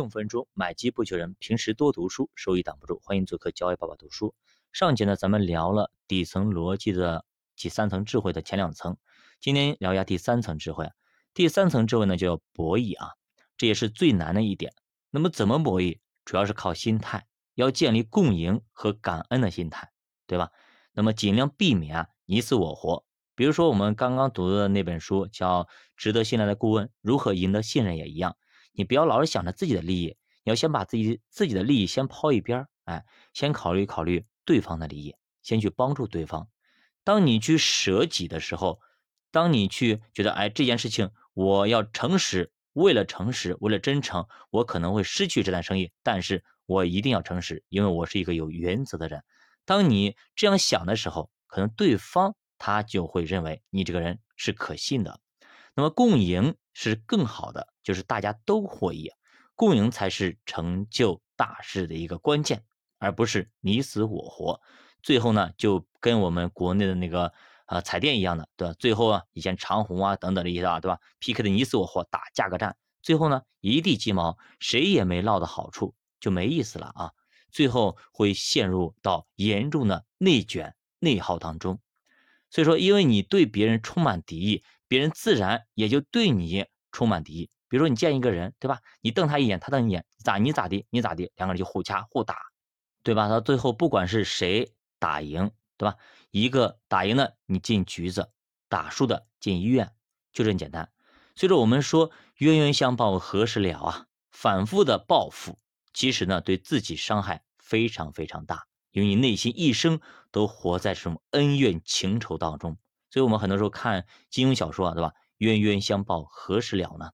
五分钟买机不求人，平时多读书，收益挡不住。欢迎做客教育爸爸读书。上节呢，咱们聊了底层逻辑的第三层智慧的前两层，今天聊一下第三层智慧。第三层智慧呢，就叫博弈啊，这也是最难的一点。那么怎么博弈？主要是靠心态，要建立共赢和感恩的心态，对吧？那么尽量避免啊你死我活。比如说我们刚刚读的那本书叫《值得信赖的顾问：如何赢得信任》也一样。你不要老是想着自己的利益，你要先把自己自己的利益先抛一边儿哎，先考虑考虑对方的利益，先去帮助对方。当你去舍己的时候，当你去觉得哎这件事情我要诚实，为了诚实，为了真诚，我可能会失去这单生意，但是我一定要诚实，因为我是一个有原则的人。当你这样想的时候，可能对方他就会认为你这个人是可信的。那么共赢是更好的，就是大家都获益，共赢才是成就大事的一个关键，而不是你死我活。最后呢，就跟我们国内的那个呃彩电一样的，对吧？最后啊，以前长虹啊等等的一些啊，对吧？PK 的你死我活，打价格战，最后呢一地鸡毛，谁也没捞到好处，就没意思了啊！最后会陷入到严重的内卷内耗当中。所以说，因为你对别人充满敌意。别人自然也就对你充满敌意。比如说，你见一个人，对吧？你瞪他一眼，他瞪你眼，咋你咋地？你咋地？两个人就互掐互打，对吧？到最后，不管是谁打赢，对吧？一个打赢的你进局子，打输的进医院，就这么简单。所以说，我们说冤冤相报何时了啊？反复的报复，其实呢，对自己伤害非常非常大，因为你内心一生都活在这种恩怨情仇当中。所以我们很多时候看金庸小说啊，对吧？冤冤相报何时了呢？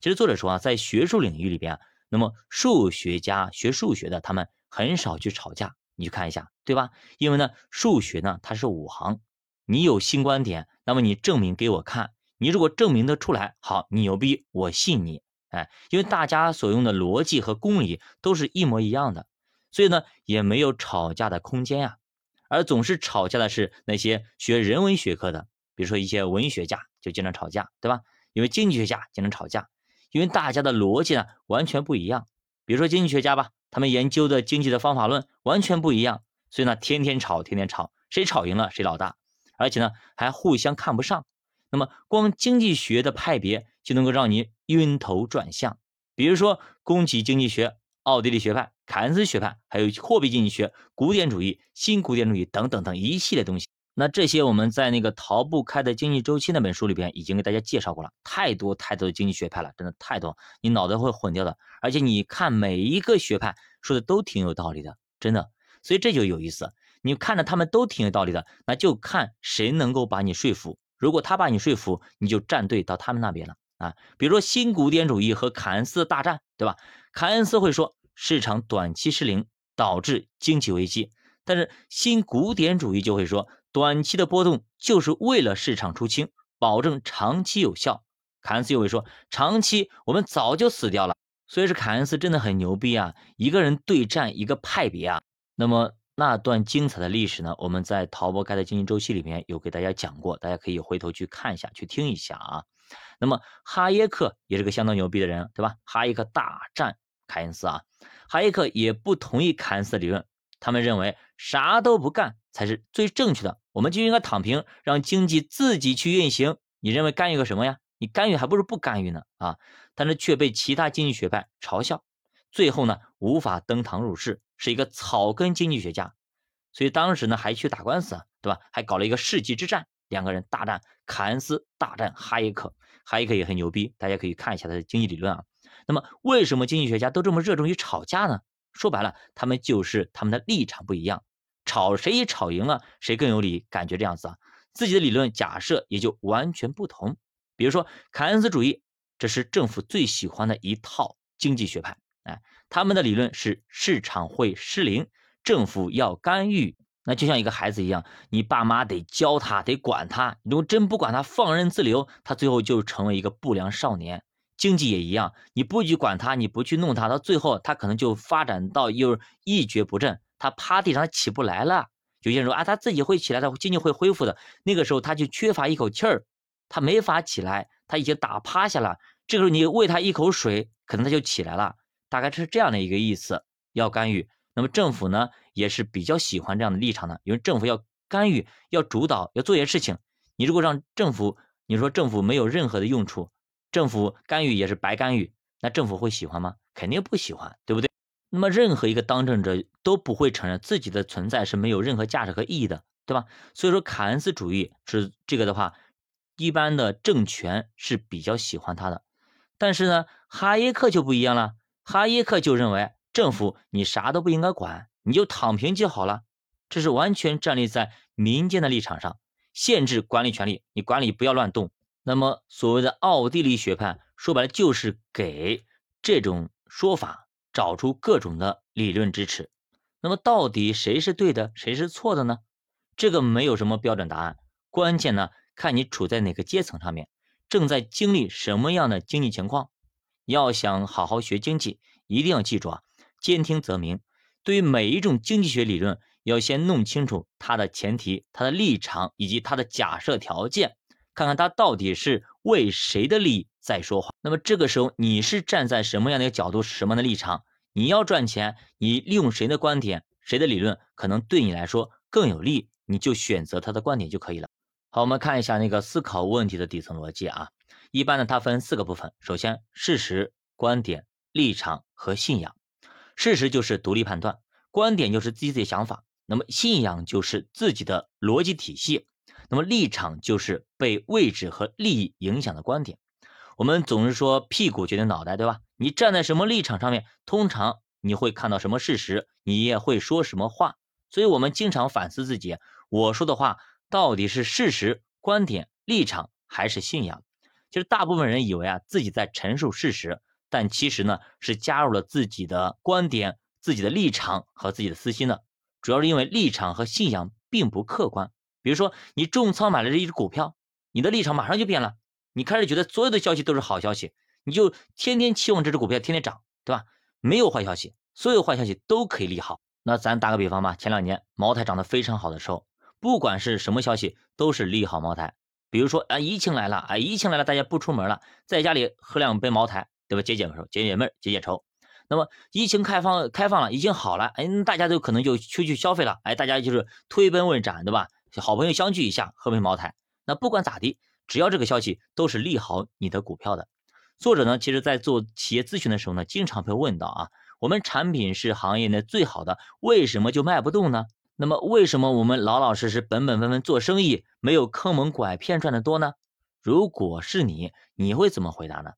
其实作者说啊，在学术领域里边啊，那么数学家学数学的他们很少去吵架，你去看一下，对吧？因为呢，数学呢它是五行，你有新观点，那么你证明给我看，你如果证明得出来，好，你牛逼，我信你，哎，因为大家所用的逻辑和公理都是一模一样的，所以呢，也没有吵架的空间呀。而总是吵架的是那些学人文学科的，比如说一些文学家就经常吵架，对吧？因为经济学家经常吵架，因为大家的逻辑呢完全不一样。比如说经济学家吧，他们研究的经济的方法论完全不一样，所以呢天天吵，天天吵，谁吵赢了谁老大，而且呢还互相看不上。那么光经济学的派别就能够让你晕头转向，比如说供给经济学。奥地利学派、凯恩斯学派，还有货币经济学、古典主义、新古典主义等等等一系列东西。那这些我们在那个逃不开的经济周期那本书里边已经给大家介绍过了，太多太多的经济学派了，真的太多，你脑袋会混掉的。而且你看每一个学派说的都挺有道理的，真的。所以这就有意思，你看着他们都挺有道理的，那就看谁能够把你说服。如果他把你说服，你就站队到他们那边了。啊，比如说新古典主义和凯恩斯的大战，对吧？凯恩斯会说市场短期失灵导致经济危机，但是新古典主义就会说短期的波动就是为了市场出清，保证长期有效。凯恩斯又会说长期我们早就死掉了。所以说凯恩斯真的很牛逼啊，一个人对战一个派别啊。那么那段精彩的历史呢，我们在《陶博开的经济周期》里面有给大家讲过，大家可以回头去看一下，去听一下啊。那么哈耶克也是个相当牛逼的人，对吧？哈耶克大战凯恩斯啊，哈耶克也不同意凯恩斯理论，他们认为啥都不干才是最正确的，我们就应该躺平，让经济自己去运行。你认为干预个什么呀？你干预还不如不干预呢啊！但是却被其他经济学派嘲笑，最后呢无法登堂入室，是一个草根经济学家，所以当时呢还去打官司，对吧？还搞了一个世纪之战。两个人大战，凯恩斯大战哈耶克，哈耶克也很牛逼，大家可以看一下他的经济理论啊。那么为什么经济学家都这么热衷于吵架呢？说白了，他们就是他们的立场不一样，吵谁吵赢了谁更有理，感觉这样子啊，自己的理论假设也就完全不同。比如说凯恩斯主义，这是政府最喜欢的一套经济学派，哎，他们的理论是市场会失灵，政府要干预。那就像一个孩子一样，你爸妈得教他，得管他。如果真不管他，放任自流，他最后就成为一个不良少年。经济也一样，你不去管他，你不去弄他，到最后他可能就发展到又一蹶不振，他趴地上他起不来了。有些人说啊，他自己会起来的，经济会恢复的。那个时候他就缺乏一口气儿，他没法起来，他已经打趴下了。这个时候你喂他一口水，可能他就起来了。大概是这样的一个意思，要干预。那么政府呢也是比较喜欢这样的立场的，因为政府要干预、要主导、要做些事情。你如果让政府，你说政府没有任何的用处，政府干预也是白干预，那政府会喜欢吗？肯定不喜欢，对不对？那么任何一个当政者都不会承认自己的存在是没有任何价值和意义的，对吧？所以说凯恩斯主义是这个的话，一般的政权是比较喜欢他的。但是呢，哈耶克就不一样了，哈耶克就认为政府你啥都不应该管，你就躺平就好了。这是完全站立在民间的立场上，限制管理权利，你管理不要乱动。那么所谓的奥地利学派，说白了就是给这种说法找出各种的理论支持。那么到底谁是对的，谁是错的呢？这个没有什么标准答案，关键呢看你处在哪个阶层上面。正在经历什么样的经济情况？要想好好学经济，一定要记住啊，兼听则明。对于每一种经济学理论，要先弄清楚它的前提、它的立场以及它的假设条件，看看它到底是为谁的利益在说话。那么这个时候，你是站在什么样的一个角度、什么样的立场？你要赚钱，你利用谁的观点、谁的理论，可能对你来说更有利，你就选择他的观点就可以了。好，我们看一下那个思考问题的底层逻辑啊。一般呢，它分四个部分。首先，事实、观点、立场和信仰。事实就是独立判断，观点就是自己的想法，那么信仰就是自己的逻辑体系，那么立场就是被位置和利益影响的观点。我们总是说屁股决定脑袋，对吧？你站在什么立场上面，通常你会看到什么事实，你也会说什么话。所以我们经常反思自己，我说的话。到底是事实、观点、立场还是信仰？其实大部分人以为啊自己在陈述事实，但其实呢是加入了自己的观点、自己的立场和自己的私心的。主要是因为立场和信仰并不客观。比如说你重仓买了这一只股票，你的立场马上就变了，你开始觉得所有的消息都是好消息，你就天天期望这只股票天天涨，对吧？没有坏消息，所有坏消息都可以利好。那咱打个比方吧，前两年茅台涨得非常好的时候。不管是什么消息，都是利好茅台。比如说啊，疫情来了，啊，疫情来了，大家不出门了，在家里喝两杯茅台，对吧？解解愁，解解闷，解解愁。那么疫情开放开放了，已经好了，哎，大家都可能就出去消费了，哎，大家就是推杯问盏，对吧？好朋友相聚一下，喝杯茅台。那不管咋地，只要这个消息都是利好你的股票的。作者呢，其实在做企业咨询的时候呢，经常会问到啊，我们产品是行业内最好的，为什么就卖不动呢？那么，为什么我们老老实实、本本分分做生意，没有坑蒙拐骗赚的多呢？如果是你，你会怎么回答呢？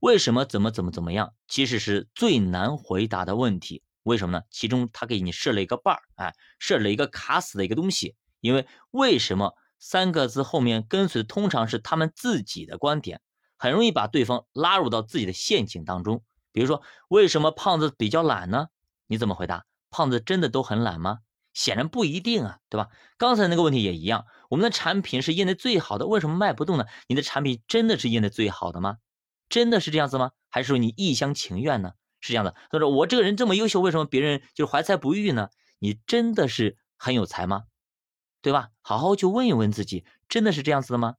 为什么怎么怎么怎么样，其实是最难回答的问题。为什么呢？其中他给你设了一个绊儿，哎，设了一个卡死的一个东西。因为为什么三个字后面跟随通常是他们自己的观点，很容易把对方拉入到自己的陷阱当中。比如说，为什么胖子比较懒呢？你怎么回答？胖子真的都很懒吗？显然不一定啊，对吧？刚才那个问题也一样，我们的产品是业内最好的，为什么卖不动呢？你的产品真的是业内最好的吗？真的是这样子吗？还是说你一厢情愿呢？是这样的，他说我这个人这么优秀，为什么别人就是怀才不遇呢？你真的是很有才吗？对吧？好好去问一问自己，真的是这样子的吗？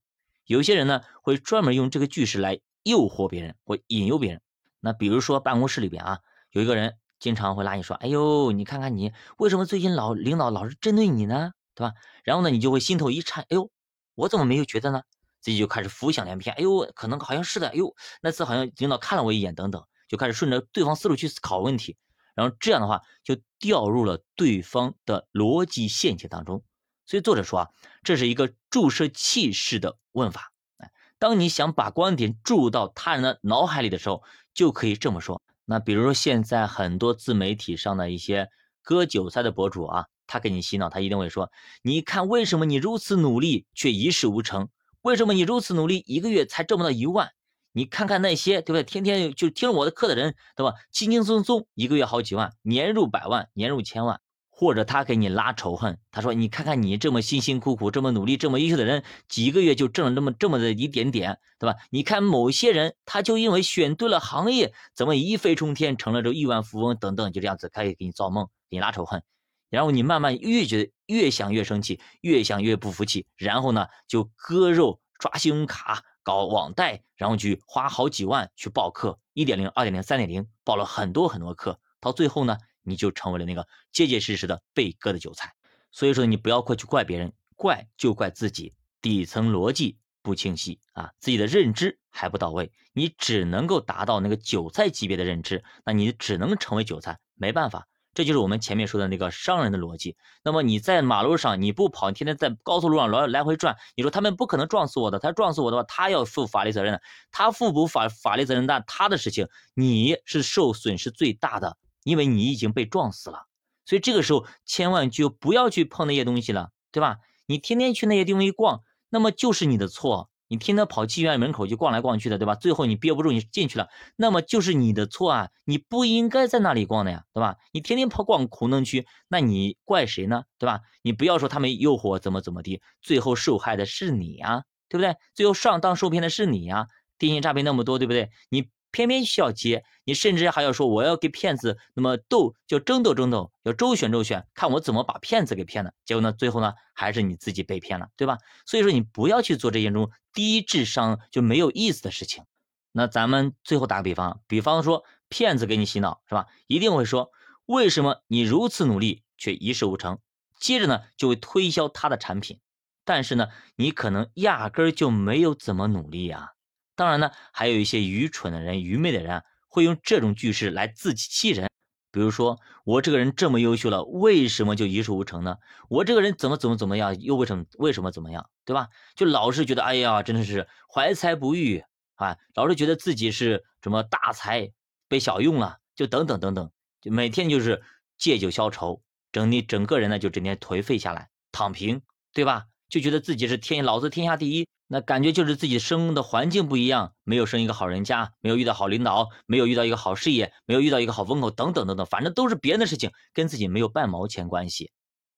有些人呢会专门用这个句式来诱惑别人，或引诱别人。那比如说办公室里边啊，有一个人。经常会拉你说：“哎呦，你看看你为什么最近老领导老是针对你呢？对吧？”然后呢，你就会心头一颤：“哎呦，我怎么没有觉得呢？”自己就开始浮想联翩：“哎呦，可能好像是的。哎呦，那次好像领导看了我一眼，等等，就开始顺着对方思路去思考问题。然后这样的话，就掉入了对方的逻辑陷阱当中。所以作者说啊，这是一个注射器式的问法。哎，当你想把观点注入到他人的脑海里的时候，就可以这么说。那比如说现在很多自媒体上的一些割韭菜的博主啊，他给你洗脑，他一定会说：你看为什么你如此努力却一事无成？为什么你如此努力一个月才挣不到一万？你看看那些对不对？天天就听我的课的人，对吧？轻轻松松一个月好几万，年入百万，年入千万。或者他给你拉仇恨，他说：“你看看你这么辛辛苦苦、这么努力、这么优秀的人，几个月就挣了这么这么的一点点，对吧？你看某些人，他就因为选对了行业，怎么一飞冲天，成了这亿万富翁等等，就这样子开始给你造梦，给你拉仇恨。然后你慢慢越觉得越想越生气，越想越不服气，然后呢就割肉、抓信用卡、搞网贷，然后去花好几万去报课，一点零、二点零、三点零，报了很多很多课，到最后呢，你就成为了那个结结实实的被割的韭菜。所以说，你不要过去怪别人，怪就怪自己底层逻辑不清晰啊，自己的认知还不到位，你只能够达到那个韭菜级别的认知，那你只能成为韭菜，没办法。这就是我们前面说的那个商人的逻辑。那么你在马路上你不跑，你天天在高速路上来来回转，你说他们不可能撞死我的。他撞死我的话，他要负法律责任的。他负不法法律责任，那他的事情，你是受损失最大的，因为你已经被撞死了。所以这个时候千万就不要去碰那些东西了，对吧？你天天去那些地方一逛，那么就是你的错。你天天跑妓院门口去逛来逛去的，对吧？最后你憋不住，你进去了，那么就是你的错啊！你不应该在那里逛的呀，对吧？你天天跑逛红灯区，那你怪谁呢？对吧？你不要说他们诱惑怎么怎么的，最后受害的是你呀，对不对？最后上当受骗的是你呀，电信诈骗那么多，对不对？你。偏偏需要接你，甚至还要说我要给骗子那么斗，就争斗争斗，要周旋周旋，看我怎么把骗子给骗了。结果呢，最后呢，还是你自己被骗了，对吧？所以说你不要去做这些种低智商就没有意思的事情。那咱们最后打个比方，比方说骗子给你洗脑是吧？一定会说为什么你如此努力却一事无成？接着呢就会推销他的产品，但是呢你可能压根儿就没有怎么努力呀。当然呢，还有一些愚蠢的人、愚昧的人啊会用这种句式来自欺欺人。比如说，我这个人这么优秀了，为什么就一事无成呢？我这个人怎么怎么怎么样，又为什么为什么怎么样，对吧？就老是觉得，哎呀，真的是怀才不遇啊，老是觉得自己是什么大才被小用了，就等等等等，就每天就是借酒消愁，整你整个人呢就整天颓废下来，躺平，对吧？就觉得自己是天老子天下第一。那感觉就是自己生的环境不一样，没有生一个好人家，没有遇到好领导，没有遇到一个好事业，没有遇到一个好风口，等等等等，反正都是别人的事情，跟自己没有半毛钱关系。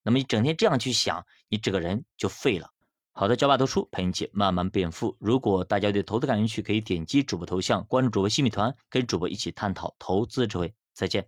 那么你整天这样去想，你这个人就废了。好的，教爸读书陪你一起慢慢变富。如果大家对投资感兴趣，可以点击主播头像关注主播新米团，跟主播一起探讨投资智慧。再见。